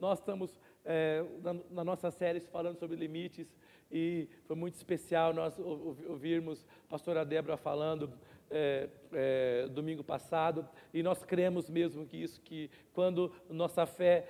Nós estamos é, na, na, nossa série falando sobre limites e foi muito especial nós ouvirmos a pastora Débora falando é, é, domingo passado, e nós cremos mesmo que isso, que quando nossa fé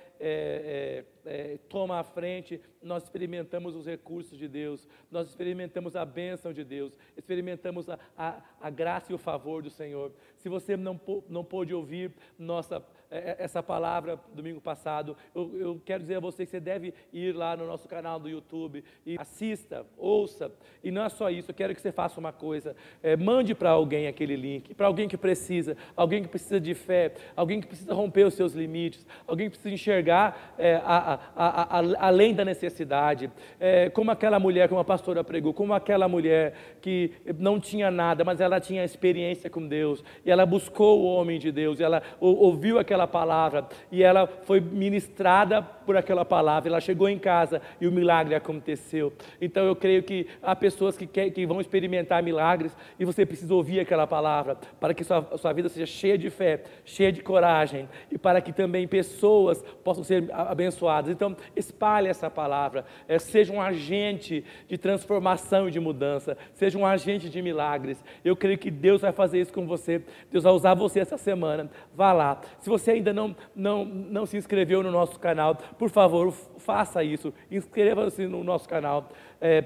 toma a frente, nós experimentamos os recursos de Deus, nós experimentamos a bênção de Deus, experimentamos a, a, a graça e o favor do Senhor. Se você não, não pôde ouvir nossa essa palavra domingo passado, eu, eu, quero dizer a você que você deve ir lá no nosso canal do YouTube e assista, ouça. E não é só isso, eu quero que você faça uma coisa: é, mande para alguém aquele link, para alguém que precisa, alguém que precisa de fé, alguém que precisa romper os seus limites, alguém que precisa enxergar é, a, a, a, além da necessidade. É, como aquela mulher, como a pastora pregou, como aquela mulher que não tinha nada, mas ela tinha experiência com Deus, e ela buscou o homem de Deus, ela ouviu aquela aquela palavra e ela foi ministrada por aquela palavra. Ela chegou em casa e o milagre aconteceu. Então eu creio que há pessoas que, quer, que vão experimentar milagres e você precisa ouvir aquela palavra para que sua, sua vida seja cheia de fé, cheia de coragem e para que também pessoas possam ser abençoadas. Então espalhe essa palavra, é, seja um agente de transformação e de mudança, seja um agente de milagres. Eu creio que Deus vai fazer isso com você. Deus vai usar você essa semana. Vá lá. Se você ainda não, não, não se inscreveu no nosso canal, por favor, faça isso. Inscreva-se no nosso canal. É,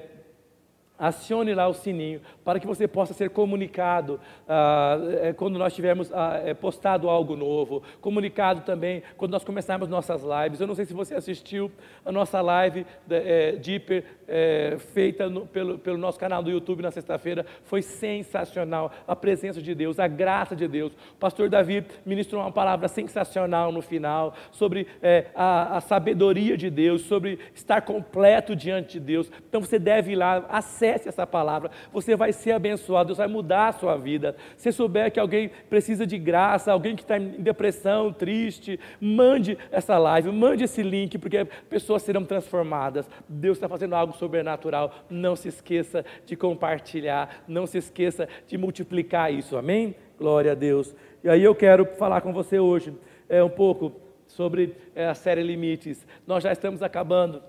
acione lá o sininho para que você possa ser comunicado ah, é, quando nós tivermos ah, é, postado algo novo, comunicado também quando nós começarmos nossas lives. Eu não sei se você assistiu a nossa live é, Deeper é, feita no, pelo, pelo nosso canal do YouTube na sexta-feira, foi sensacional. A presença de Deus, a graça de Deus. O pastor Davi ministrou uma palavra sensacional no final sobre é, a, a sabedoria de Deus, sobre estar completo diante de Deus. Então você deve ir lá, acesse essa palavra, você vai ser abençoado, Deus vai mudar a sua vida. Se souber que alguém precisa de graça, alguém que está em depressão, triste, mande essa live, mande esse link, porque pessoas serão transformadas. Deus está fazendo algo sobrenatural. Não se esqueça de compartilhar, não se esqueça de multiplicar isso, amém? Glória a Deus. E aí eu quero falar com você hoje é, um pouco sobre é, a série Limites. Nós já estamos acabando.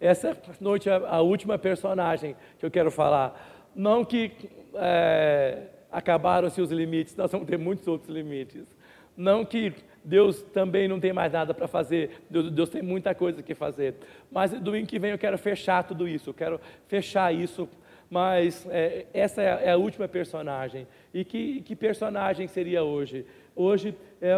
Essa noite é a última personagem que eu quero falar. Não que é, acabaram-se os limites, nós vamos ter muitos outros limites. Não que Deus também não tem mais nada para fazer, Deus, Deus, tem muita coisa que fazer. Mas domingo que vem eu quero fechar tudo isso, eu quero fechar isso. Mas é, essa é a última personagem. E que, que personagem seria hoje? Hoje, é,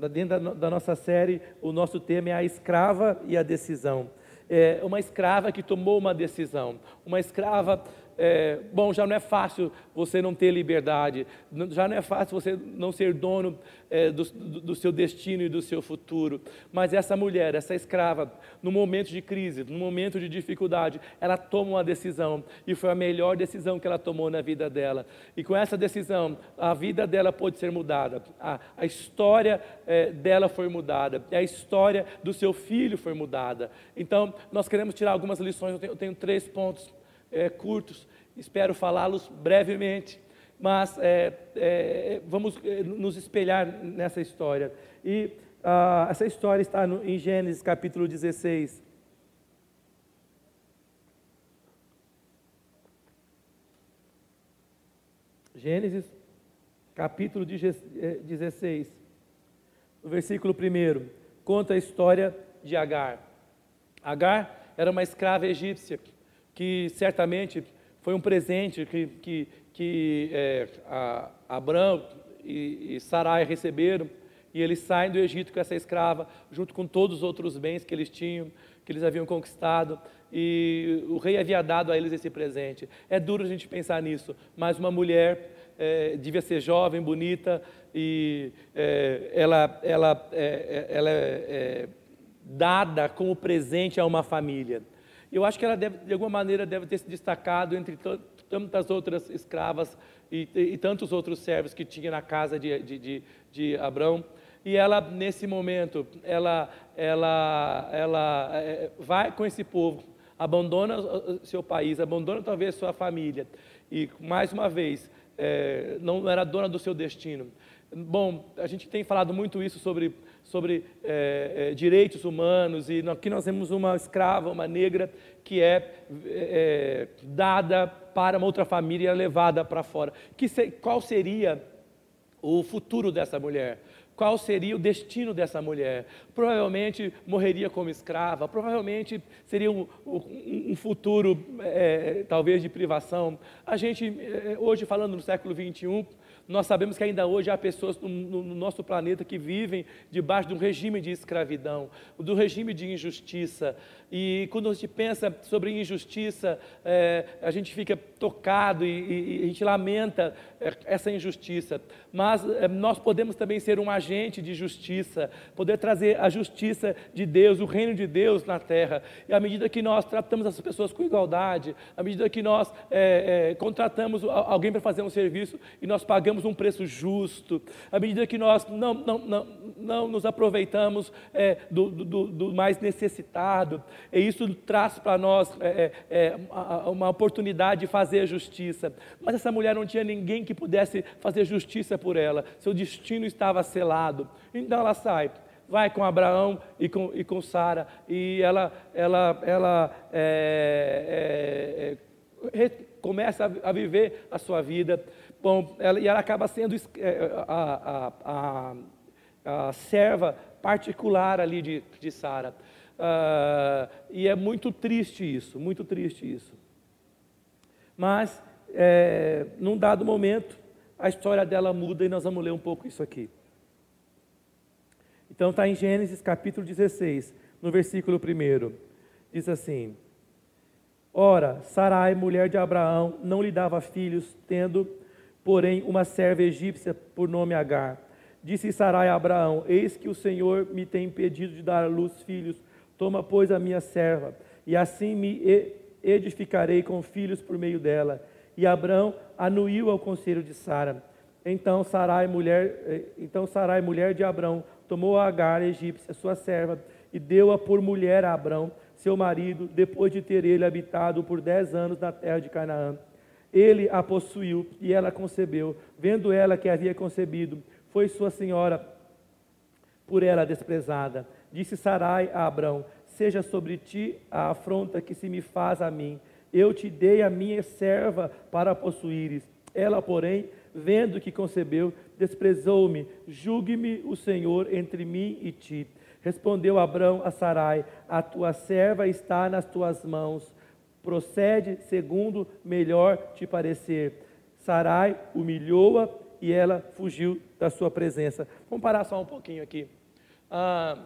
é, dentro da, da, nossa série, o nosso tema é a escrava e a decisão. É uma escrava que tomou uma decisão, uma escrava é, bom, já não é fácil você não ter liberdade, já não é fácil você não ser dono é, do, do, seu destino e do seu futuro. Mas essa mulher, essa escrava, no momento de crise, no momento de dificuldade, ela toma uma decisão e foi a melhor decisão que ela tomou na vida dela. E com essa decisão, a vida dela pôde ser mudada, a, a história é, dela foi mudada, a história do seu filho foi mudada. Então, nós queremos tirar algumas lições, eu tenho, eu tenho três pontos é, curtos, espero falá-los brevemente, mas é, é, vamos é, nos espelhar nessa história. E ah, essa história está no, em Gênesis capítulo 16. Gênesis capítulo 16, é, no versículo 1, conta a história de Agar. Agar era uma escrava egípcia que certamente foi um presente que, que, que é, Abraão e, e Sarai receberam, e eles saem do Egito com essa escrava, junto com todos os outros bens que eles tinham, que eles haviam conquistado, e o rei havia dado a eles esse presente. É duro a gente pensar nisso, mas uma mulher é, devia ser jovem, bonita, e é, ela, ela, é, é ela é, é dada como presente a uma família. Eu acho que ela deve, de alguma maneira deve ter se destacado entre tantas outras escravas e, e, e tantos outros servos que tinha na casa de, de, de, de Abraão. E ela, nesse momento, ela, ela, ela é, vai com esse povo, abandona seu país, abandona talvez sua família. E, mais uma vez, é, não era dona do seu destino. Bom, a gente tem falado muito isso sobre sobre é, é, direitos humanos, e aqui nós temos uma escrava, uma negra, que é, é dada para uma outra família e levada para fora. Que se, qual seria o futuro dessa mulher? Qual seria o destino dessa mulher. Provavelmente morreria como escrava, provavelmente seria um, um, um futuro, é, talvez, de privação. A gente, é, hoje, falando no século 21, nós sabemos que ainda hoje há pessoas no, no, nosso planeta que vivem debaixo de um regime de escravidão, do regime de injustiça. E quando a gente pensa sobre injustiça, é, a gente fica tocado e, e, a gente lamenta essa injustiça. Mas é, nós podemos também ser um agente de justiça, poder trazer a justiça de Deus, o reino de Deus na terra. E à medida que nós tratamos as pessoas com igualdade, à medida que nós é, é, contratamos alguém para fazer um serviço e nós pagamos um preço justo, à medida que nós não, não, não, não nos aproveitamos é, do, do, do mais necessitado, e isso traz para nós é, é, é uma oportunidade de fazer justiça. Mas essa mulher não tinha ninguém que pudesse fazer justiça por ela, seu destino estava selado. Então ela sai, vai com Abraão e com, e com Sara, e ela, ela, ela é, é, é começa a, a, viver a sua vida. Bom, ela, e ela acaba sendo é, a, a, a, a serva particular ali de, de Sara. Uh, e é muito triste isso, muito triste isso. Mas, é, num dado momento, a história dela muda e nós vamos ler um pouco isso aqui. Então está em Gênesis capítulo 16, no versículo 1. Diz assim: Ora, Sarai, mulher de Abraão, não lhe dava filhos, tendo, porém, uma serva egípcia por nome Agar. Disse Sarai a Abraão: Eis que o Senhor me tem impedido de dar à luz filhos Toma, pois, a minha serva, e assim me edificarei com filhos por meio dela. E Abraão anuiu ao conselho de Sara. Então Sarai, mulher, eh, então Sarai, mulher de Abraão, tomou a Agar, egípcia, sua serva, e deu-a por mulher a Abraão, seu marido, depois de ter ele habitado por dez anos na terra de Canaã. Ele a possuiu e ela concebeu. Vendo ela que havia concebido, foi sua senhora por ela desprezada. Disse Sarai a Abrão: Seja sobre ti a afronta que se me faz a mim. Eu te dei a minha serva para possuíres. Ela, porém, vendo que concebeu, desprezou-me. Julgue-me o Senhor entre mim e ti. Respondeu Abrão a Sarai: A tua serva está nas tuas mãos. Procede segundo melhor te parecer. Sarai humilhou-a e ela fugiu da sua presença. Vamos parar só um pouquinho aqui. Ah,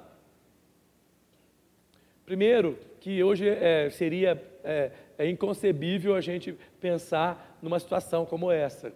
Primeiro, que hoje é, seria é, é inconcebível a gente pensar numa situação como essa.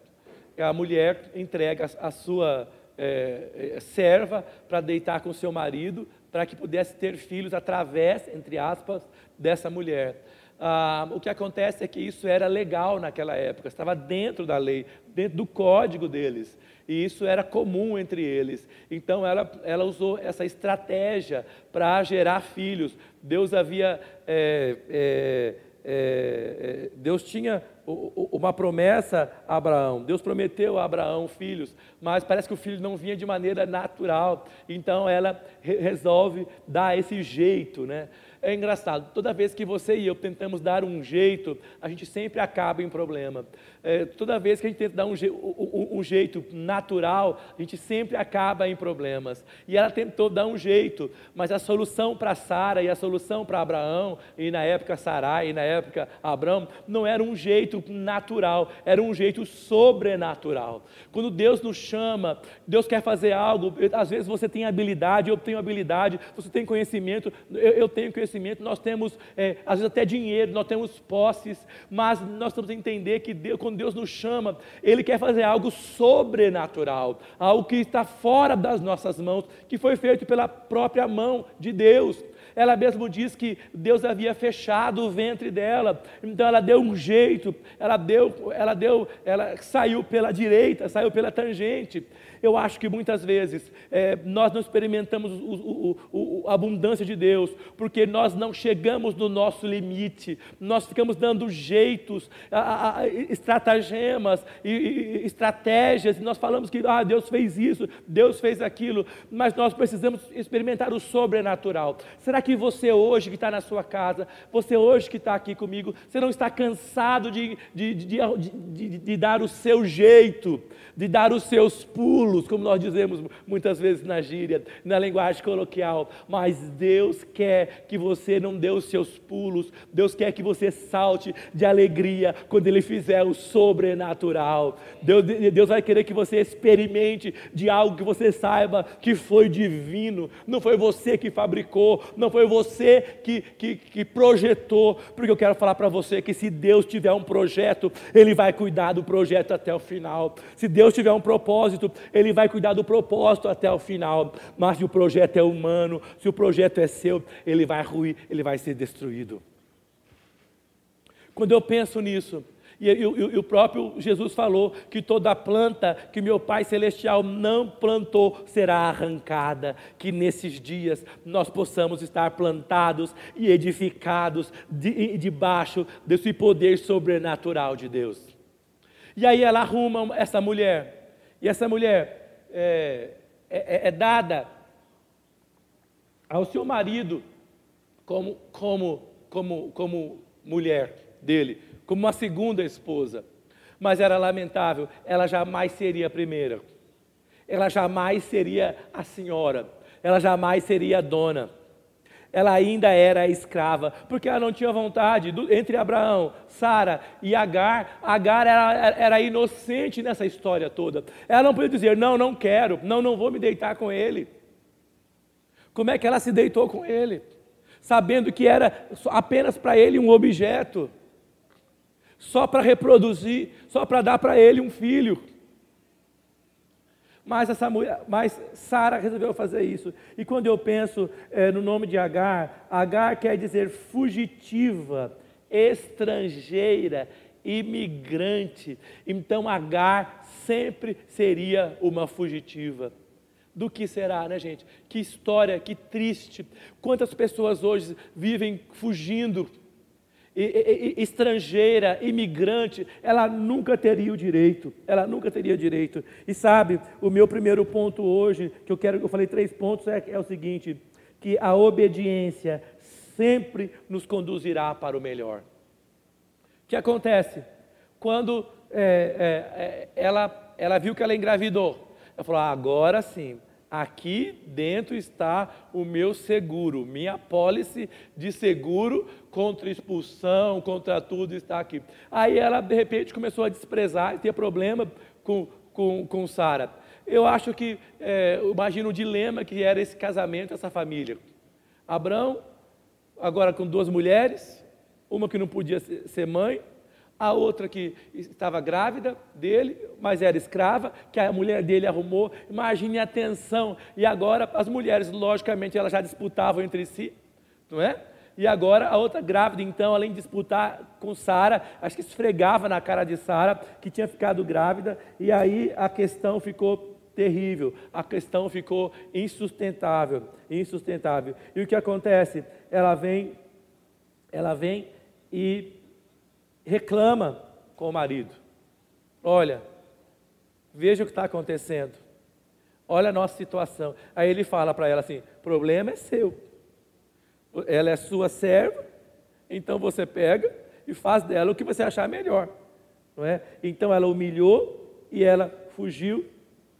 A mulher entrega a sua é, é serva para deitar com seu marido, para que pudesse ter filhos através, entre aspas, dessa mulher. Ah, o que acontece é que isso era legal naquela época, estava dentro da lei, dentro do código deles e isso era comum entre eles. Então ela, ela usou essa estratégia para gerar filhos. Deus havia. É, é, é, Deus tinha uma promessa a Abraão. Deus prometeu a Abraão filhos, mas parece que o filho não vinha de maneira natural. Então ela resolve dar esse jeito, né? É engraçado, toda vez que você e eu tentamos dar um jeito, a gente sempre acaba em problema. É, toda vez que a gente tenta dar um, je um, um, jeito natural, a gente sempre acaba em problemas. E ela tentou dar um jeito, mas a solução para Sara e a solução para Abraão, e na época Sarai, e na época Abraão, não era um jeito natural, era um jeito sobrenatural. Quando Deus nos chama, Deus quer fazer algo, às vezes você tem habilidade, eu tenho habilidade, você tem conhecimento, eu, eu tenho conhecimento, nós temos, é, às vezes até dinheiro, nós temos posses, mas nós temos que entender que Deus, quando Deus nos chama, Ele quer fazer algo sobrenatural, algo que está fora das nossas mãos, que foi feito pela própria mão de Deus. Ela mesmo diz que Deus havia fechado o ventre dela, então ela deu um jeito, ela deu, ela deu, ela saiu pela direita, saiu pela tangente. Eu acho que muitas vezes é, nós não experimentamos o, o, o, a abundância de Deus, porque nós não chegamos no nosso limite, nós ficamos dando jeitos, a, a, estratagemas e, e estratégias, e nós falamos que ah, Deus fez isso, Deus fez aquilo, mas nós precisamos experimentar o sobrenatural. Que você hoje que está na sua casa, você hoje que está aqui comigo, você não está cansado de, de, de, de, de dar o seu jeito, de dar os seus pulos, como nós dizemos muitas vezes na gíria, na linguagem coloquial, mas Deus quer que você não dê os seus pulos, Deus quer que você salte de alegria quando Ele fizer o sobrenatural. Deus, Deus vai querer que você experimente de algo que você saiba que foi divino, não foi você que fabricou, não foi você que, que, que projetou, porque eu quero falar para você que se Deus tiver um projeto, Ele vai cuidar do projeto até o final. Se Deus tiver um propósito, Ele vai cuidar do propósito até o final. Mas se o projeto é humano, se o projeto é seu, ele vai ruir, ele vai ser destruído. Quando eu penso nisso, e, e, e, o próprio Jesus falou que toda planta que meu Pai Celestial não plantou será arrancada. Que nesses dias nós possamos estar plantados e edificados de, debaixo desse poder sobrenatural de Deus. E aí ela arruma essa mulher. E essa mulher é, é, é dada ao seu marido como, como, como, como mulher dele, como uma segunda esposa. Mas era lamentável, ela jamais seria a primeira. Ela jamais seria a senhora. Ela jamais seria a dona ela ainda era escrava, porque ela não tinha vontade. Entre Abraão, Sara e Agar, Agar era, era inocente nessa história toda. Ela não podia dizer: Não, não quero, não, não vou me deitar com ele. Como é que ela se deitou com ele? Sabendo que era apenas para ele um objeto, só para reproduzir, só para dar para ele um filho. Mas essa mulher, mas Sara resolveu fazer isso. E quando eu penso é, no nome de Agar, Agar quer dizer fugitiva, estrangeira, imigrante. Então Agar sempre seria uma fugitiva. Do que será, né, gente? Que história, que triste. Quantas pessoas hoje vivem fugindo estrangeira, imigrante, ela nunca teria o direito, ela nunca teria direito. E sabe, o meu primeiro ponto hoje, que eu quero, eu falei três pontos, é, é o seguinte, que a obediência sempre nos conduzirá para o melhor. O que acontece? Quando é, é, é ela, ela viu que ela engravidou, ela falou, ah, agora sim, Aqui dentro está o meu seguro, minha pólice de seguro contra expulsão, contra tudo está aqui. Aí ela, de repente, começou a desprezar e ter problema com, com, com Sara. Eu acho que, é, imagino o dilema que era esse casamento, essa família. Abraão, agora com duas mulheres, uma que não podia ser mãe, a outra que estava grávida dele, mas era escrava, que a mulher dele arrumou. Imagine a tensão. E agora as mulheres, logicamente, elas já disputavam entre si, não é? E agora a outra grávida, então, além de disputar com Sara, acho que esfregava na cara de Sara que tinha ficado grávida, e aí a questão ficou terrível, a questão ficou insustentável, insustentável. E o que acontece? Ela vem, ela vem e reclama com o marido. Olha, veja o que está acontecendo. Olha a nossa situação. Aí ele fala para ela assim: problema é seu. Ela é sua serva, então você pega e faz dela o que você achar melhor. Não é? Então ela humilhou e ela fugiu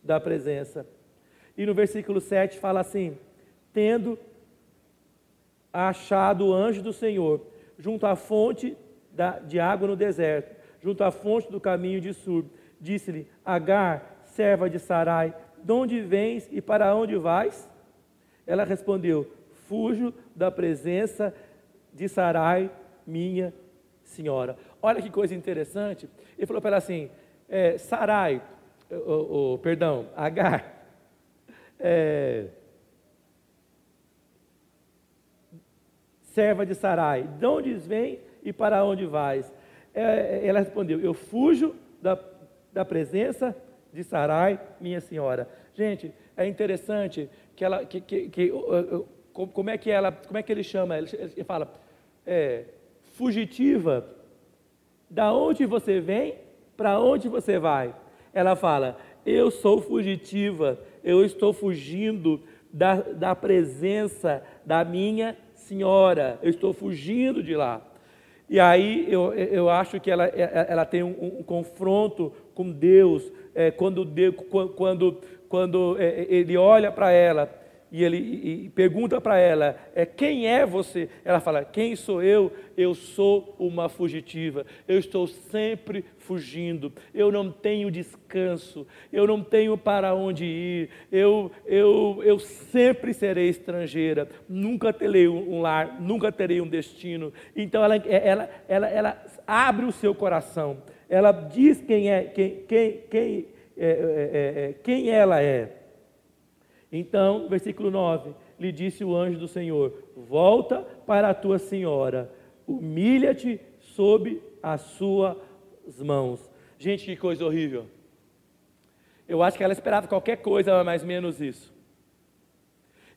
da presença. E no versículo 7 fala assim: tendo achado o anjo do Senhor junto à fonte da, de água no deserto, junto à fonte do caminho de Sur. Disse-lhe: Agar, serva de Sarai, de onde vens e para onde vais? Ela respondeu: Fujo da presença de Sarai, minha senhora. Olha que coisa interessante. Ele falou para ela assim: é, Sarai, oh, oh, perdão, Agar, é, serva de Sarai, de onde vem e para onde vais? É, ela respondeu: Eu fujo da, da presença de Sarai, minha senhora. Gente, é interessante que ela, que, que, que como é que ela, como é que ele chama? Ele, ele fala, é, fugitiva, da onde você vem, para onde você vai? Ela fala, eu sou fugitiva, eu estou fugindo da, da presença da minha senhora, eu estou fugindo de lá. E aí eu, eu acho que ela, ela tem um, um confronto com Deus, é, quando, Deus, quando, quando é, ele olha para ela e ele e, e pergunta para ela: é, Quem é você? Ela fala: Quem sou eu? Eu sou uma fugitiva. Eu estou sempre fugindo. Eu não tenho descanso. Eu não tenho para onde ir. Eu, eu, eu sempre serei estrangeira. Nunca terei um lar. Nunca terei um destino. Então ela, ela, ela, ela abre o seu coração. Ela diz quem é, quem, quem, quem, é, é, é, quem ela é. Então, versículo 9: lhe disse o anjo do Senhor: Volta para a tua senhora, humilha-te sob as suas mãos. Gente, que coisa horrível. Eu acho que ela esperava qualquer coisa, mais ou menos isso.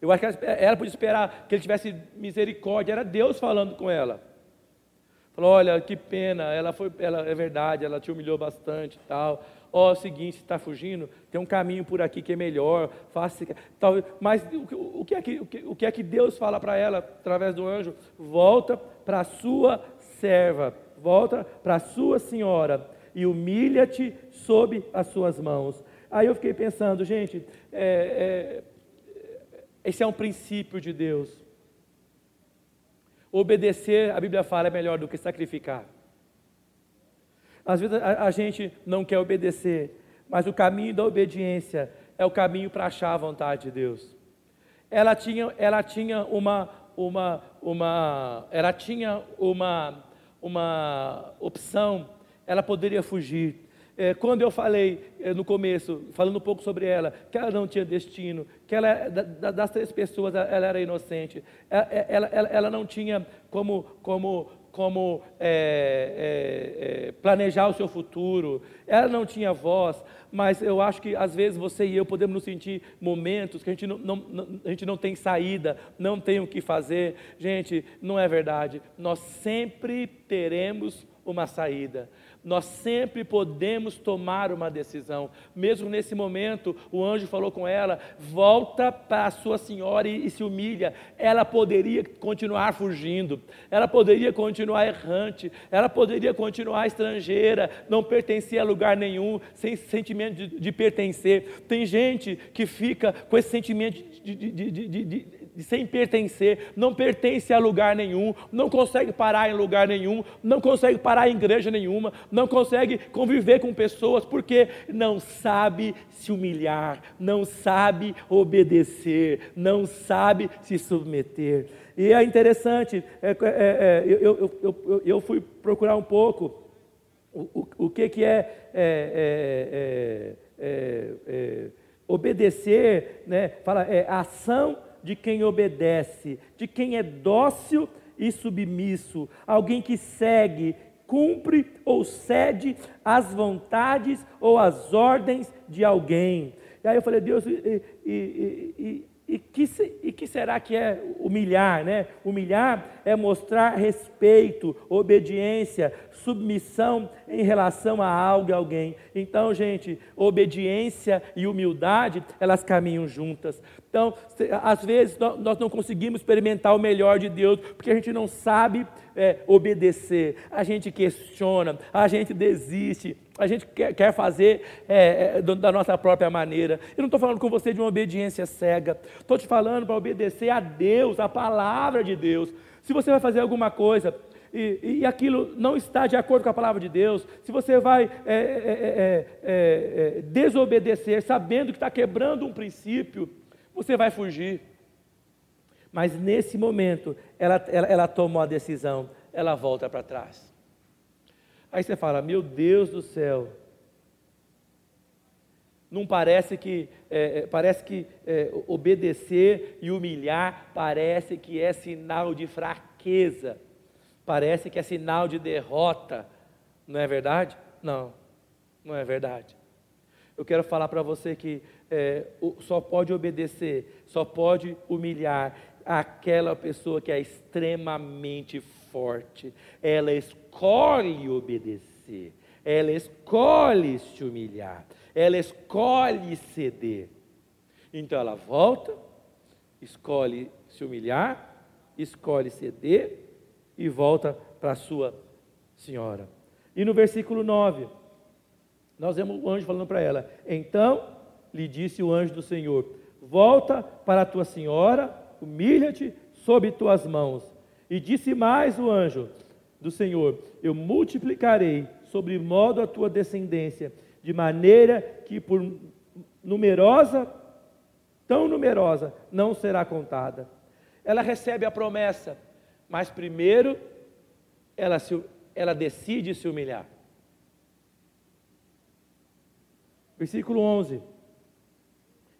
Eu acho que ela, ela podia esperar que ele tivesse misericórdia, era Deus falando com ela. Falou: Olha, que pena, ela foi, ela, é verdade, ela te humilhou bastante e tal ó, oh, é o seguinte, está fugindo, tem um caminho por aqui que é melhor, faça, talvez, mas o, o, que é que, o, que, o que é que Deus fala para ela através do anjo? Volta para a sua serva, volta para a sua senhora e humilha-te sob as suas mãos. Aí eu fiquei pensando, gente, é, é, esse é um princípio de Deus. Obedecer, a Bíblia fala, é melhor do que sacrificar. Às vezes a, a gente não quer obedecer, mas o caminho da obediência é o caminho para achar a vontade de Deus. Ela tinha, ela tinha uma, uma, uma, ela tinha uma, uma opção. Ela poderia fugir. É, quando eu falei é, no começo, falando um pouco sobre ela, que ela não tinha destino, que ela da, das três pessoas ela era inocente, ela, ela, ela, ela não tinha como, como como é, é, é, planejar o seu futuro, ela não tinha voz, mas eu acho que às vezes você e eu podemos nos sentir momentos que a gente não, não, a gente não tem saída, não tem o que fazer. Gente, não é verdade, nós sempre teremos uma saída nós sempre podemos tomar uma decisão. Mesmo nesse momento, o anjo falou com ela: volta para a sua senhora e, e, se humilha. Ela poderia continuar fugindo, ela poderia continuar errante, ela poderia continuar estrangeira, não pertencia a lugar nenhum, sem sentimento de, de pertencer. Tem gente que fica com esse sentimento de, de, de sem pertencer, não pertence a lugar nenhum, não consegue parar em lugar nenhum, não consegue parar em igreja nenhuma, não consegue conviver com pessoas porque não sabe se humilhar, não sabe obedecer, não sabe se submeter. E é interessante, é, é, é, eu, eu, eu, eu, fui procurar um pouco o, o, o que, que é, é, é, é obedecer, né? fala, é ação de quem obedece, de quem é dócil e submisso, alguém que segue, cumpre ou cede às vontades ou às ordens de alguém. E aí eu falei, Deus, e, e, e, que, e que será que é humilhar, né? Humilhar é mostrar respeito, obediência, submissão em relação a algo e alguém. Então, gente, obediência e humildade, elas caminham juntas. Então, às vezes nós não conseguimos experimentar o melhor de Deus, porque a gente não sabe é, obedecer, a gente questiona, a gente desiste, a gente quer, fazer é, é, da nossa própria maneira. Eu não estou falando com você de uma obediência cega, estou te falando para obedecer a Deus, a palavra de Deus. Se você vai fazer alguma coisa, e, e, aquilo não está de acordo com a palavra de Deus, se você vai é, é, é, é, é desobedecer, sabendo que está quebrando um princípio, você vai fugir. Mas nesse momento, ela, ela, ela tomou a decisão, ela volta para trás. Aí você fala: Meu Deus do céu, Não parece que, é, é, parece que é, obedecer e humilhar parece que é sinal de fraqueza, parece que é sinal de derrota, não é verdade? Não, não é verdade. Eu quero falar para você que é, só pode obedecer, só pode humilhar aquela pessoa que é extremamente forte. Ela escolhe obedecer, ela escolhe se humilhar, ela escolhe ceder. Então ela volta, escolhe se humilhar, escolhe ceder e volta para a sua senhora. E no versículo 9, nós vemos o anjo falando para ela: Então lhe disse o anjo do Senhor: Volta para a tua senhora, humilha-te sob tuas mãos. E disse mais o anjo do Senhor: Eu multiplicarei sobre modo a tua descendência, de maneira que por numerosa, tão numerosa, não será contada. Ela recebe a promessa, mas primeiro ela, se, ela decide se humilhar. Versículo 11.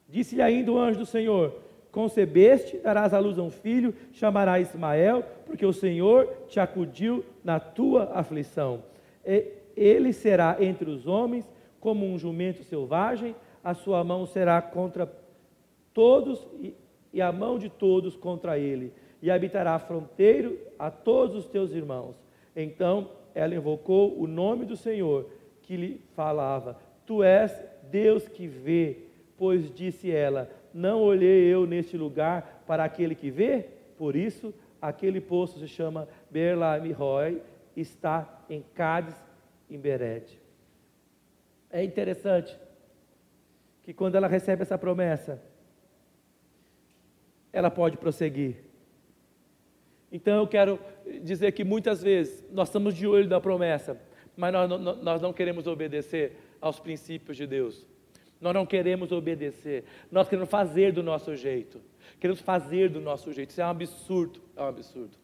Disse-lhe ainda o anjo do Senhor: Concebeste, darás à luz a um filho, chamarás Ismael, porque o Senhor te acudiu na tua aflição. Ele será entre os homens como um jumento selvagem, a sua mão será contra todos e a mão de todos contra ele, e habitará fronteiro a todos os teus irmãos. Então ela invocou o nome do Senhor que lhe falava: Tu és Deus que vê, pois disse ela: Não olhei eu neste lugar para aquele que vê, por isso aquele poço se chama Berlamihoi, está em Cádiz, em Berete. É interessante que quando ela recebe essa promessa, ela pode prosseguir. Então eu quero dizer que muitas vezes nós estamos de olho na promessa, mas nós, nós não queremos obedecer aos princípios de Deus. Nós não queremos obedecer, nós queremos fazer do nosso jeito. Queremos fazer do nosso jeito. Isso é um absurdo, é um absurdo.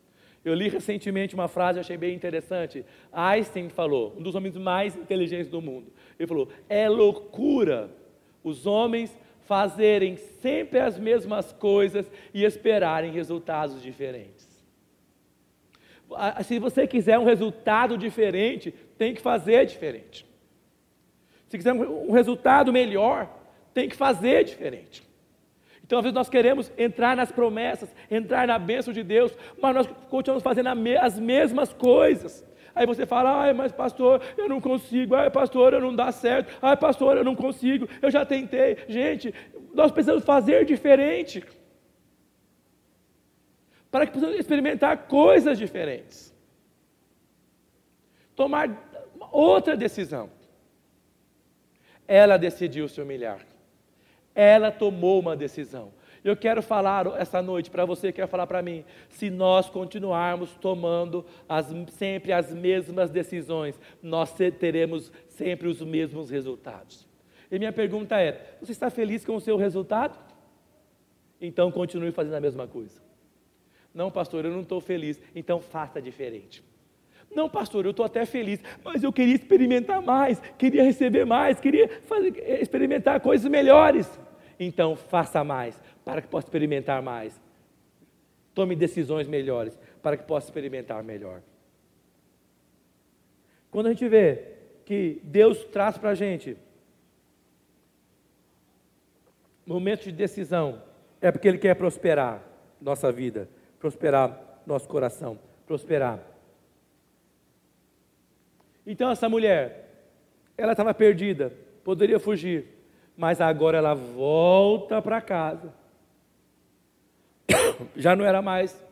Eu li recentemente uma frase, achei bem interessante. Einstein falou, um dos homens mais inteligentes do mundo. Ele falou: é loucura os homens fazerem sempre as mesmas coisas e esperarem resultados diferentes. Se você quiser um resultado diferente, tem que fazer diferente. Se quiser um resultado melhor, tem que fazer diferente. Então, às vezes, nós queremos entrar nas promessas, entrar na bênção de Deus, mas nós continuamos fazendo as mesmas coisas. Aí você fala, ai, mas pastor, eu não consigo, ai, pastor, eu não dá certo, ai, pastor, eu não consigo, eu já tentei. Gente, nós precisamos fazer diferente. Para que possamos experimentar coisas diferentes. Tomar outra decisão. Ela decidiu se humilhar. Ela tomou uma decisão. Eu quero falar essa noite para você, quer falar para mim, se nós continuarmos tomando as, sempre as mesmas decisões, nós teremos sempre os mesmos resultados. E minha pergunta é: você está feliz com o seu resultado? Então continue fazendo a mesma coisa. Não, pastor, eu não estou feliz, então faça diferente. Não, pastor, eu estou até feliz, mas eu queria experimentar mais, queria receber mais, queria fazer, experimentar coisas melhores. Então, faça mais, para que possa experimentar mais. Tome decisões melhores, para que possa experimentar melhor. Quando a gente vê que Deus traz para a gente momentos de decisão, é porque Ele quer prosperar nossa vida, prosperar nosso coração, prosperar então essa mulher, ela estava perdida, poderia fugir, mas agora ela volta para casa. Já não era mais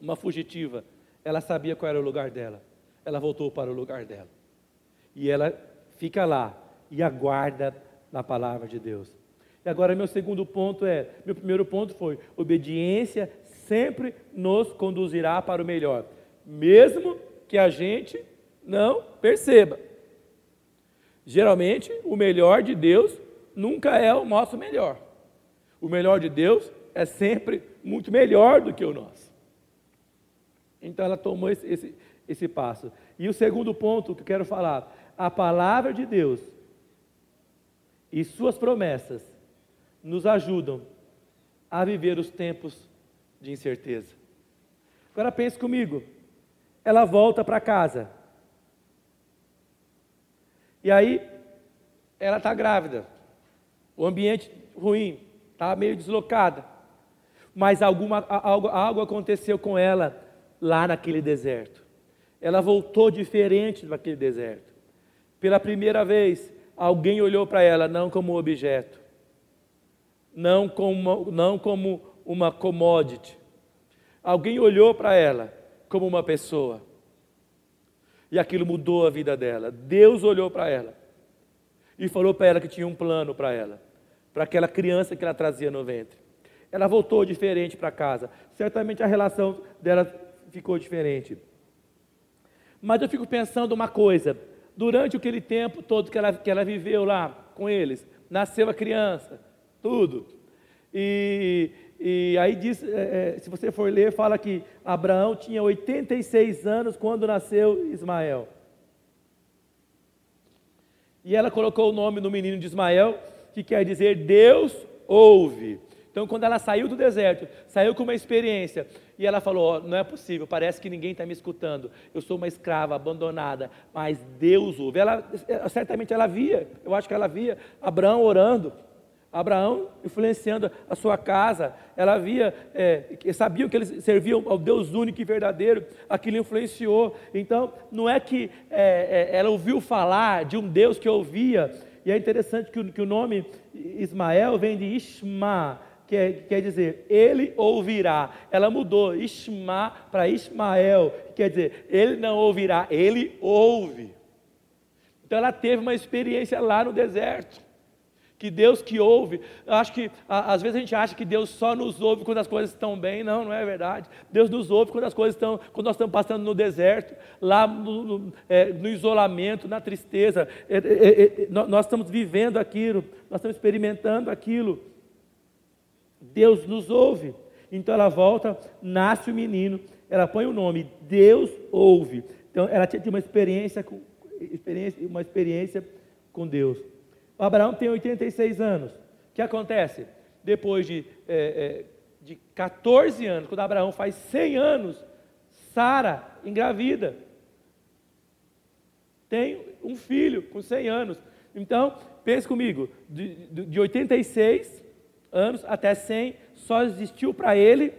uma fugitiva, ela sabia qual era o lugar dela. Ela voltou para o lugar dela. E ela fica lá e aguarda na palavra de Deus. E agora meu segundo ponto é, meu primeiro ponto foi, obediência sempre nos conduzirá para o melhor, mesmo que a gente não perceba. Geralmente, o melhor de Deus nunca é o nosso melhor. O melhor de Deus é sempre muito melhor do que o nosso. Então ela tomou esse, esse, esse passo. E o segundo ponto que eu quero falar: a palavra de Deus e suas promessas nos ajudam a viver os tempos de incerteza. Agora pense comigo. Ela volta para casa. E aí, ela está grávida. O ambiente ruim, está meio deslocada. Mas alguma, algo, algo aconteceu com ela lá naquele deserto. Ela voltou diferente daquele deserto. Pela primeira vez, alguém olhou para ela não como objeto, não como, não como uma commodity. Alguém olhou para ela como uma pessoa. E aquilo mudou a vida dela. Deus olhou para ela e falou para ela que tinha um plano para ela, para aquela criança que ela trazia no ventre. Ela voltou diferente para casa. Certamente a relação dela ficou diferente. Mas eu fico pensando uma coisa: durante aquele tempo todo que ela, que ela viveu lá com eles, nasceu a criança, tudo. E, e aí diz, é, é, se você for ler, fala que Abraão tinha 86 anos quando nasceu Ismael. E ela colocou o nome no menino de Ismael, que quer dizer Deus ouve. Então, quando ela saiu do deserto, saiu com uma experiência, e ela falou: oh, Não é possível, parece que ninguém está me escutando. Eu sou uma escrava abandonada, mas Deus ouve. Ela, certamente ela via, eu acho que ela via Abraão orando, Abraão influenciando a sua casa, ela via, é, sabiam que eles serviam ao Deus único e verdadeiro, aquilo influenciou. Então, não é que é, é, ela ouviu falar de um Deus que ouvia, e é interessante que que o nome Ismael vem de Isma, quer, quer dizer, ele ouvirá. Ela mudou Isma para Ismael, quer dizer, ele não ouvirá, ele ouve. Então ela teve uma experiência lá no deserto. Que Deus que ouve, acho que às vezes a gente acha que Deus só nos ouve quando as coisas estão bem, não, não é verdade. Deus nos ouve quando as coisas estão, quando nós estamos passando no deserto, lá no, no, é, no isolamento, na tristeza, é, é, é nós estamos vivendo aquilo, nós estamos experimentando aquilo. Deus nos ouve. Então ela volta, nasce o menino, ela põe o nome, Deus ouve. Então ela tinha uma experiência com, experiência, uma experiência com Deus. O Abraão tem 86 anos. O que acontece? Depois de, é, é, de 14 anos, quando Abraão faz 100 anos, Sara engravida. Tem um filho com 100 anos. Então, pense comigo, de, de 86 anos até 100, só existiu para ele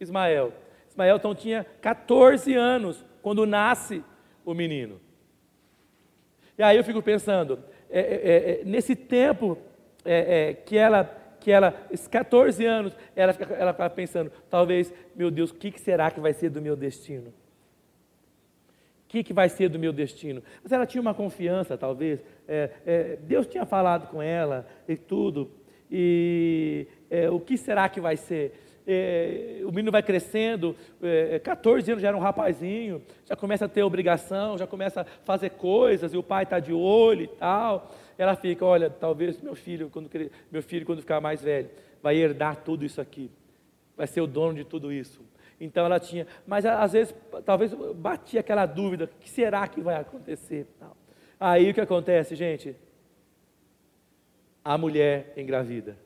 Ismael. Ismael então tinha 14 anos quando nasce o menino. E aí eu fico pensando, é, é, é, é nesse tempo é, é, que ela, que ela, esses 14 anos, ela, ela ficava pensando, talvez, meu Deus, o que, que será que vai ser do meu destino? O que, que vai ser do meu destino? Mas ela tinha uma confiança, talvez. Deus tinha falado com ela e tudo. E é, o que será que vai ser? É, o menino vai crescendo, é, 14 anos já era um rapazinho, já começa a ter obrigação, já começa a fazer coisas, e o pai está de olho e tal. Ela fica, olha, talvez meu filho, quando, meu filho, quando ficar mais velho, vai herdar tudo isso aqui, vai ser o dono de tudo isso. Então ela tinha, mas às vezes, talvez batia aquela dúvida: o que será que vai acontecer? Aí o que acontece, gente? a mulher engravida.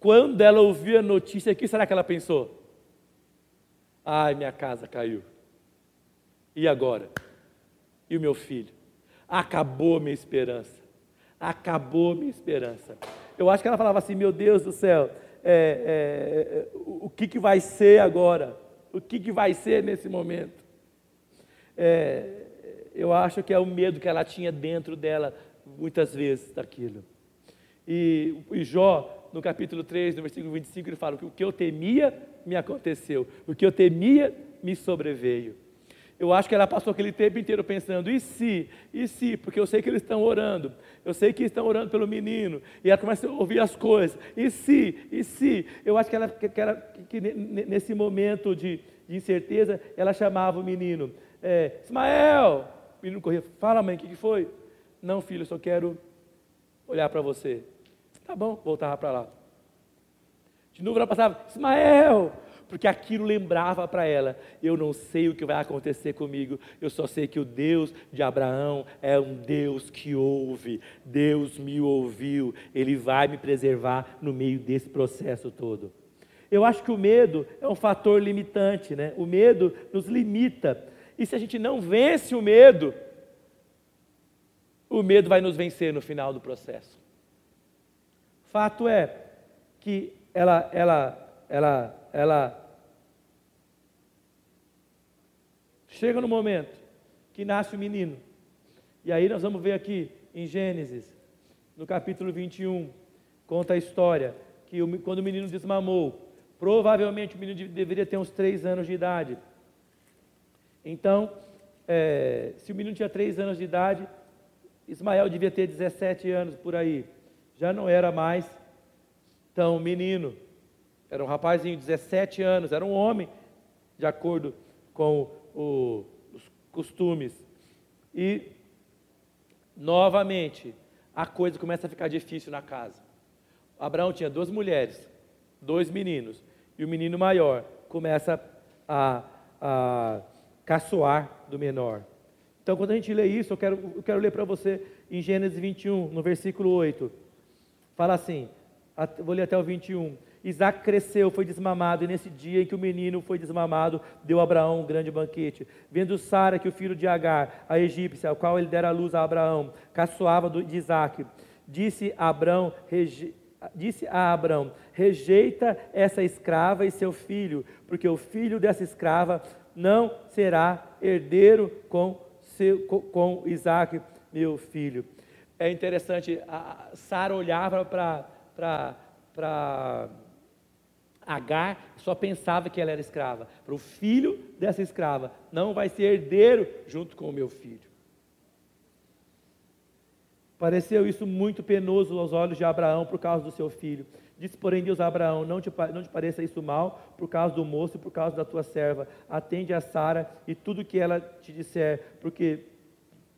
Quando ela ouviu a notícia, o que será que ela pensou? Ai, minha casa caiu. E agora? E o meu filho? Acabou minha esperança. Acabou minha esperança. Eu acho que ela falava assim: Meu Deus do céu, é, é, o que, que vai ser agora? O que, que vai ser nesse momento? É, eu acho que é o medo que ela tinha dentro dela, muitas vezes, daquilo. E, e Jó, no capítulo 3, no versículo 25, ele fala que o que eu temia me aconteceu, o que eu temia me sobreveio. Eu acho que ela passou aquele tempo inteiro pensando, e se, e se, porque eu sei que eles estão orando, eu sei que estão orando pelo menino, e ela começa a ouvir as coisas, e se, e se. Eu acho que, ela, que, ela, que nesse momento de, de, incerteza, ela chamava o menino, é, Ismael, o menino corria, fala mãe, o que, que foi? Não filho, eu só quero olhar para você. Tá bom, voltava para lá. De novo ela passava, Ismael, porque aquilo lembrava para ela: eu não sei o que vai acontecer comigo, eu só sei que o Deus de Abraão é um Deus que ouve, Deus me ouviu, Ele vai me preservar no meio desse processo todo. Eu acho que o medo é um fator limitante, né? O medo nos limita. E se a gente não vence o medo, o medo vai nos vencer no final do processo. Fato é que ela, ela, ela, ela chega no momento que nasce o menino. E aí nós vamos ver aqui em Gênesis, no capítulo 21, conta a história que quando o menino desmamou, provavelmente o menino deveria ter uns três anos de idade. Então, é, se o menino tinha três anos de idade, Ismael devia ter 17 anos por aí. Já não era mais tão menino. Era um rapazinho, 17 anos, era um homem, de acordo com o, os costumes. E, novamente, a coisa começa a ficar difícil na casa. Abraão tinha duas mulheres, dois meninos, e o menino maior começa a, a caçoar do menor. Então, quando a gente lê isso, eu quero, eu quero ler para você em Gênesis 21, no versículo 8. Fala assim, vou ler até o 21. Isaac cresceu, foi desmamado, e nesse dia em que o menino foi desmamado, deu a Abraão um grande banquete. Vendo Sara que o filho de Agar, a egípcia, ao qual ele dera a luz a Abraão, caçoava de Isaac, disse a Abraão, disse a Abraão: rejeita essa escrava e seu filho, porque o filho dessa escrava não será herdeiro com, seu, com Isaac, meu filho. É interessante, Sara olhava para Agar, só pensava que ela era escrava. Para o filho dessa escrava, não vai ser herdeiro junto com o meu filho. Pareceu isso muito penoso aos olhos de Abraão por causa do seu filho. Disse, porém, Deus a Abraão: não te, não te pareça isso mal por causa do moço e por causa da tua serva. Atende a Sara e tudo que ela te disser, porque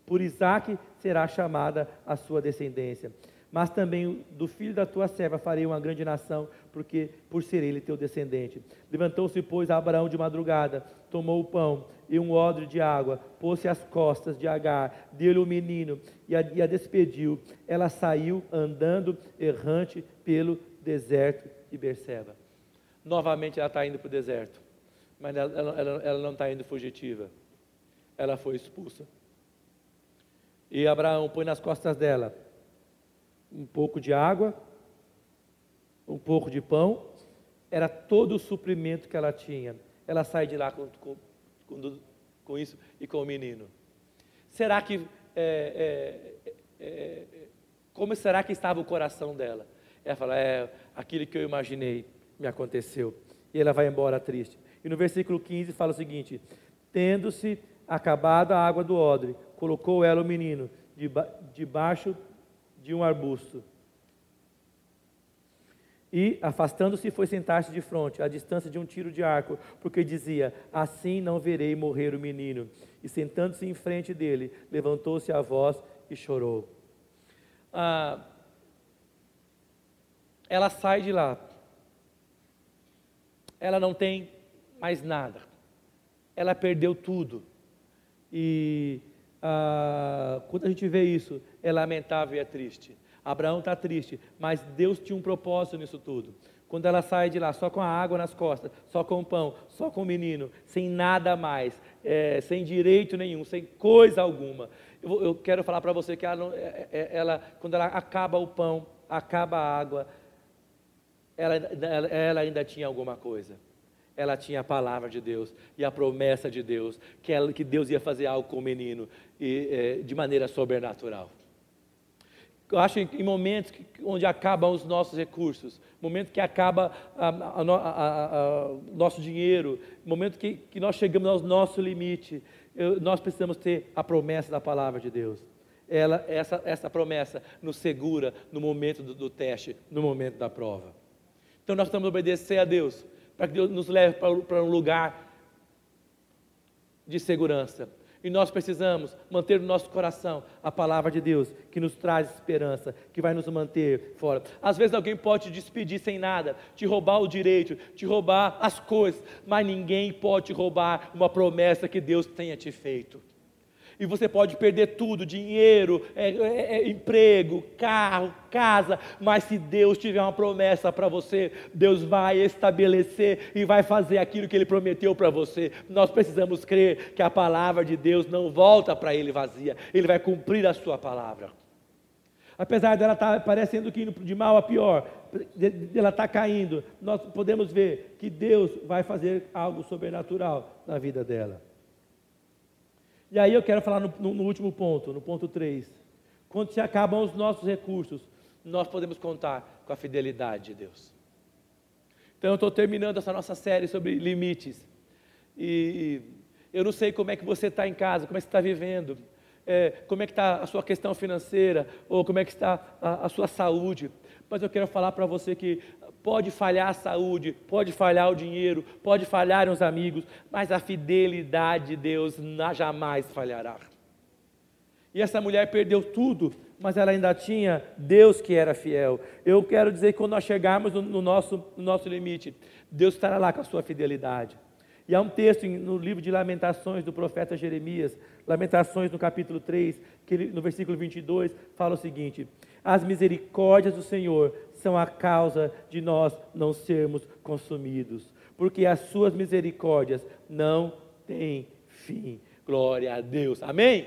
por Isaque será chamada a sua descendência mas também do filho da tua serva farei uma grande nação, porque por ser ele teu descendente. Levantou-se, pois, Abraão de madrugada, tomou o pão e um odre de água, pôs-se às costas de Agar, deu-lhe o menino e a, e a despediu. Ela saiu andando errante pelo deserto de Berseba. Novamente ela está indo para o deserto, mas ela, ela, ela não está indo fugitiva. Ela foi expulsa. E Abraão põe nas costas dela um pouco de água, um pouco de pão, era todo o suprimento que ela tinha. Ela sai de lá com, com, com, isso e com o menino. Será que. É, é, é, como será que estava o coração dela? Ela fala: É, aquilo que eu imaginei me aconteceu. E ela vai embora triste. E no versículo 15 fala o seguinte: Tendo-se acabado a água do odre, colocou ela o menino debaixo de um arbusto. E, afastando-se, foi sentar-se de frente, à distância de um tiro de arco, porque dizia: Assim não verei morrer o menino. E sentando-se em frente dele, levantou-se a voz e chorou. Ah, ela sai de lá. Ela não tem mais nada. Ela perdeu tudo. E ah, quando a gente vê isso, é lamentável e é triste. Abraão está triste, mas Deus tinha um propósito nisso tudo. Quando ela sai de lá só com a água nas costas, só com o pão, só com o menino, sem nada mais, é, sem direito nenhum, sem coisa alguma. Eu, eu quero falar para você que ela, é, é, ela, quando ela acaba o pão, acaba a água, ela, ela, ela ainda tinha alguma coisa ela tinha a palavra de Deus e a promessa de Deus, que, ela, que Deus ia fazer algo com o menino é, de maneira sobrenatural. Eu acho em, em momentos que, onde acabam os nossos recursos, momento que acaba o nosso dinheiro, momento que, que nós chegamos ao nosso limite, eu, nós precisamos ter a promessa da palavra de Deus. Ela, essa, essa promessa nos segura no momento do, do teste, no momento da prova. Então nós estamos obedecer a Deus, para que Deus nos leve para um lugar de segurança. E nós precisamos manter no nosso coração a palavra de Deus, que nos traz esperança, que vai nos manter fora. Às vezes alguém pode te despedir sem nada, te roubar o direito, te roubar as coisas, mas ninguém pode roubar uma promessa que Deus tenha te feito e você pode perder tudo: dinheiro, é, é, é, emprego, carro, casa. Mas se Deus tiver uma promessa para você, Deus vai estabelecer e vai fazer aquilo que Ele prometeu para você. Nós precisamos crer que a palavra de Deus não volta para Ele vazia, Ele vai cumprir a Sua palavra. Apesar dela estar tá parecendo que indo de mal a pior, ela está caindo, nós podemos ver que Deus vai fazer algo sobrenatural na vida dela. E aí eu quero falar no, no, no último ponto, no ponto 3. Quando se acabam os nossos recursos, nós podemos contar com a fidelidade de Deus. Então eu estou terminando essa nossa série sobre limites. E eu não sei como é que você está em casa, como é que você está vivendo, é, como é que está a sua questão financeira, ou como é que está a, a sua saúde. Mas eu quero falar para você que Pode falhar a saúde, pode falhar o dinheiro, pode falhar os amigos, mas a fidelidade de Deus jamais falhará. E essa mulher perdeu tudo, mas ela ainda tinha Deus que era fiel. Eu quero dizer que quando nós chegarmos no, nosso, no nosso limite, Deus estará lá com a sua fidelidade. E há um texto no livro de Lamentações do profeta Jeremias, Lamentações no capítulo 3, que ele, no versículo 22, fala o seguinte: As misericórdias do Senhor são a causa de nós não sermos consumidos, porque as suas misericórdias não têm fim. Glória a Deus. Amém?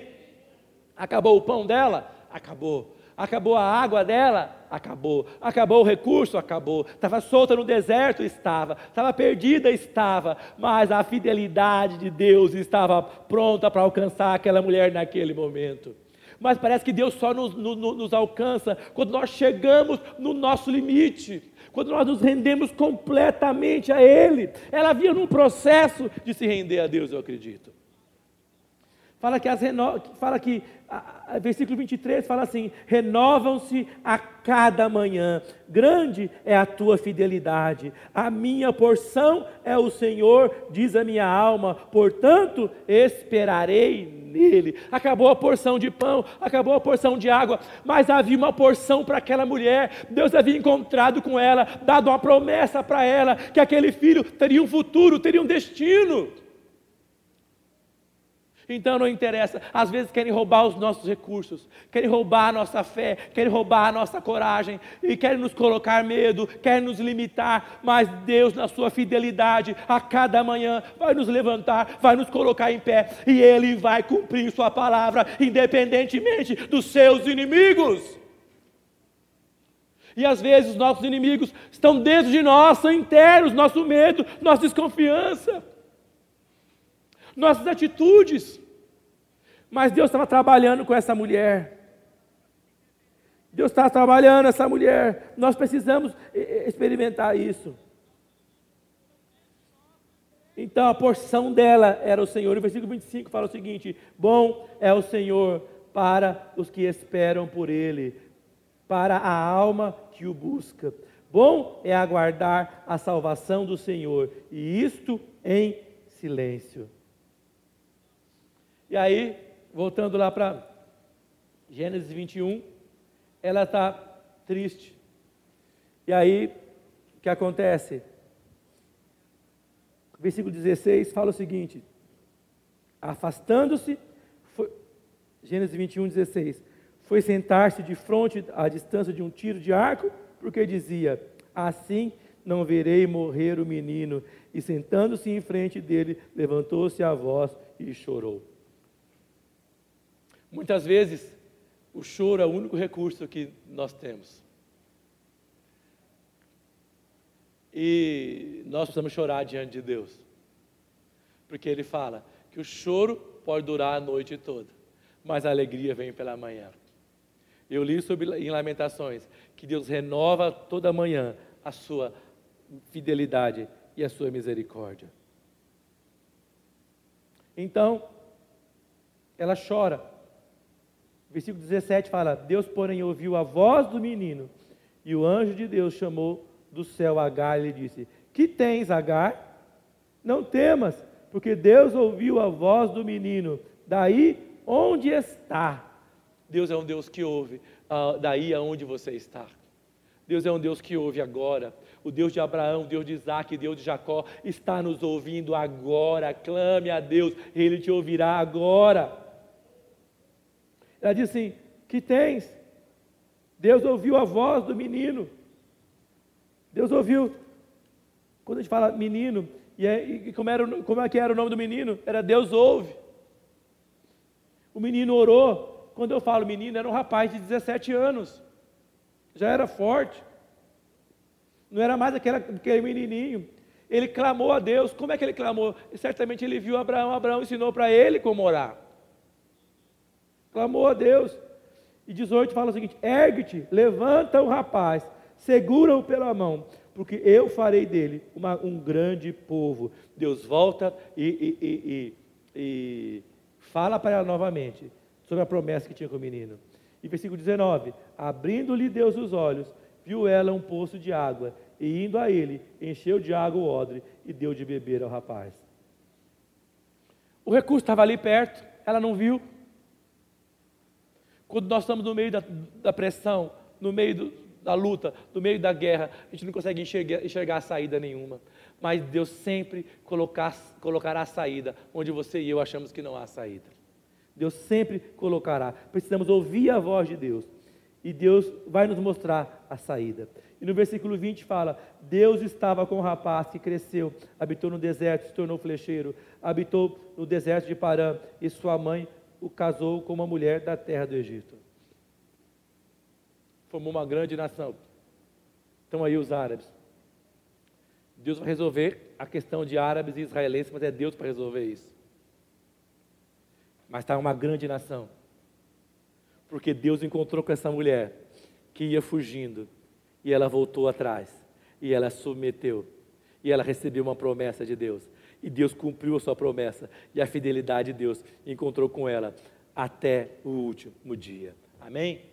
Acabou o pão dela? Acabou. Acabou a água dela? Acabou. Acabou o recurso? Acabou. Estava solta no deserto? Estava. Estava perdida? Estava. Mas a fidelidade de Deus estava pronta para alcançar aquela mulher naquele momento mas parece que Deus só nos, nos, nos alcança quando nós chegamos no nosso limite, quando nós nos rendemos completamente a Ele. Ela havia num processo de se render a Deus, eu acredito. Fala que, as reno... fala que versículo 23 fala assim: renovam-se a cada manhã, grande é a tua fidelidade, a minha porção é o Senhor, diz a minha alma, portanto esperarei nele. Acabou a porção de pão, acabou a porção de água, mas havia uma porção para aquela mulher. Deus havia encontrado com ela, dado uma promessa para ela que aquele filho teria um futuro, teria um destino. Então não interessa, às vezes querem roubar os nossos recursos, querem roubar a nossa fé, querem roubar a nossa coragem, e querem nos colocar medo, querem nos limitar, mas Deus, na sua fidelidade, a cada manhã vai nos levantar, vai nos colocar em pé, e Ele vai cumprir Sua palavra, independentemente dos seus inimigos. E às vezes os nossos inimigos estão dentro de nós, são internos, nosso medo, nossa desconfiança nossas atitudes. Mas Deus estava trabalhando com essa mulher. Deus está trabalhando essa mulher. Nós precisamos experimentar isso. Então a porção dela era o Senhor. O versículo 25 fala o seguinte: Bom é o Senhor para os que esperam por Ele, para a alma que o busca. Bom é aguardar a salvação do Senhor, e isto em silêncio. E aí, voltando lá para Gênesis 21, ela está triste. E aí, o que acontece? Versículo 16 fala o seguinte: Afastando-se, Gênesis 21, 16, foi sentar-se de frente à distância de um tiro de arco, porque dizia: Assim não verei morrer o menino. E sentando-se em frente dele, levantou-se a voz e chorou. Muitas vezes, o choro é o único recurso que nós temos. E nós precisamos chorar diante de Deus. Porque Ele fala que o choro pode durar a noite toda, mas a alegria vem pela manhã. Eu li sobre em Lamentações que Deus renova toda manhã a sua fidelidade e a sua misericórdia. Então, ela chora. Versículo 17 fala: Deus, porém, ouviu a voz do menino, e o anjo de Deus chamou do céu Agar e lhe disse: Que tens, Agar? Não temas, porque Deus ouviu a voz do menino daí onde está. Deus é um Deus que ouve, uh, daí aonde você está. Deus é um Deus que ouve agora. O Deus de Abraão, o Deus de Isaac, o Deus de Jacó está nos ouvindo agora. Clame a Deus, Ele te ouvirá agora. Ela disse assim: Que tens? Deus ouviu a voz do menino. Deus ouviu. Quando a gente fala menino, e, é, e como, era, como é que era o nome do menino? Era Deus ouve. O menino orou. Quando eu falo menino, era um rapaz de 17 anos. Já era forte. Não era mais aquele, aquele menininho. Ele clamou a Deus. Como é que ele clamou? Certamente ele viu Abraão. Abraão ensinou para ele como orar. Clamou a Deus. E 18 fala o seguinte: ergue-te, levanta o rapaz, segura-o pela mão, porque eu farei dele uma, um grande povo. Deus volta e, e, e, e fala para ela novamente sobre a promessa que tinha com o menino. E versículo 19: Abrindo-lhe Deus os olhos, viu ela um poço de água, e indo a ele, encheu de água o odre e deu de beber ao rapaz. O recurso estava ali perto, ela não viu. Quando nós estamos no meio da, da pressão, no meio do, da luta, no meio da guerra, a gente não consegue enxergar, enxergar saída nenhuma. Mas Deus sempre colocar, colocará a saída onde você e eu achamos que não há saída. Deus sempre colocará. Precisamos ouvir a voz de Deus. E Deus vai nos mostrar a saída. E no versículo 20 fala: Deus estava com o rapaz que cresceu, habitou no deserto, se tornou flecheiro, habitou no deserto de Parã, e sua mãe o casou com uma mulher da terra do Egito. Formou uma grande nação. Estão aí os árabes. Deus vai resolver a questão de árabes e israelenses, mas é Deus para resolver isso. Mas está uma grande nação. Porque Deus encontrou com essa mulher que ia fugindo e ela voltou atrás e ela submeteu e ela recebeu uma promessa de Deus e Deus cumpriu a sua promessa e a fidelidade de Deus encontrou com ela até o último dia. Amém?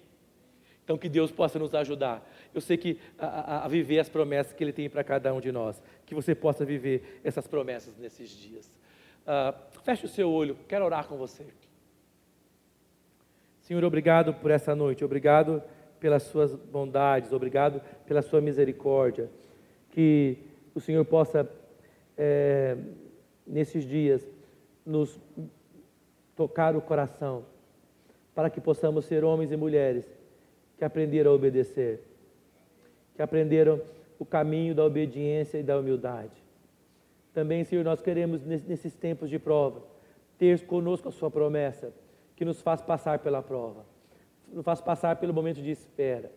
Então que Deus possa nos ajudar. Eu sei que a, a, viver as promessas que Ele tem para cada um de nós, que você possa viver essas promessas nesses dias. Uh, feche o seu olho, quero orar com você. Senhor, obrigado por essa noite, obrigado pelas suas bondades, obrigado pela sua misericórdia. Que o Senhor possa, é, nesses dias, nos tocar o coração, para que possamos ser homens e mulheres que aprenderam a obedecer, que aprenderam o caminho da obediência e da humildade. Também, Senhor, nós queremos, nesses tempos de prova, ter conosco a Sua promessa, que nos faz passar pela prova, nos faz passar pelo momento de espera.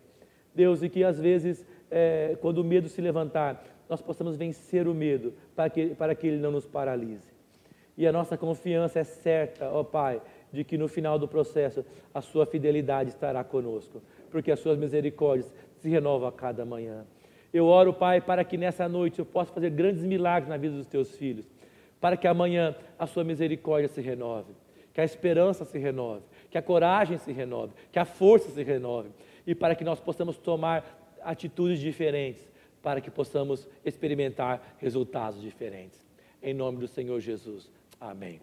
Deus, e que às vezes, é, quando o medo se levantar, nós possamos vencer o medo, para que, para que ele não nos paralise. E a nossa confiança é certa, ó Pai, de que no final do processo a Sua fidelidade estará conosco, porque as Suas misericórdias se renovam a cada manhã. Eu oro, Pai, para que nessa noite eu possa fazer grandes milagres na vida dos teus filhos, para que amanhã a Sua misericórdia se renove que a esperança se renove, que a coragem se renove, que a força se renove, e para que nós possamos tomar atitudes diferentes, para que possamos experimentar resultados diferentes. Em nome do Senhor Jesus. Amém.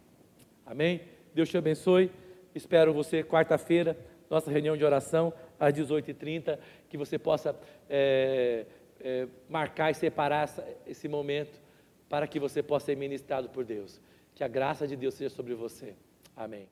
Amém. Deus te abençoe. Espero você quarta-feira, nossa reunião de oração, às 18h30, que você possa é, é, marcar e separar essa, esse momento para que você possa ser ministrado por Deus. Que a graça de Deus seja sobre você. Amém.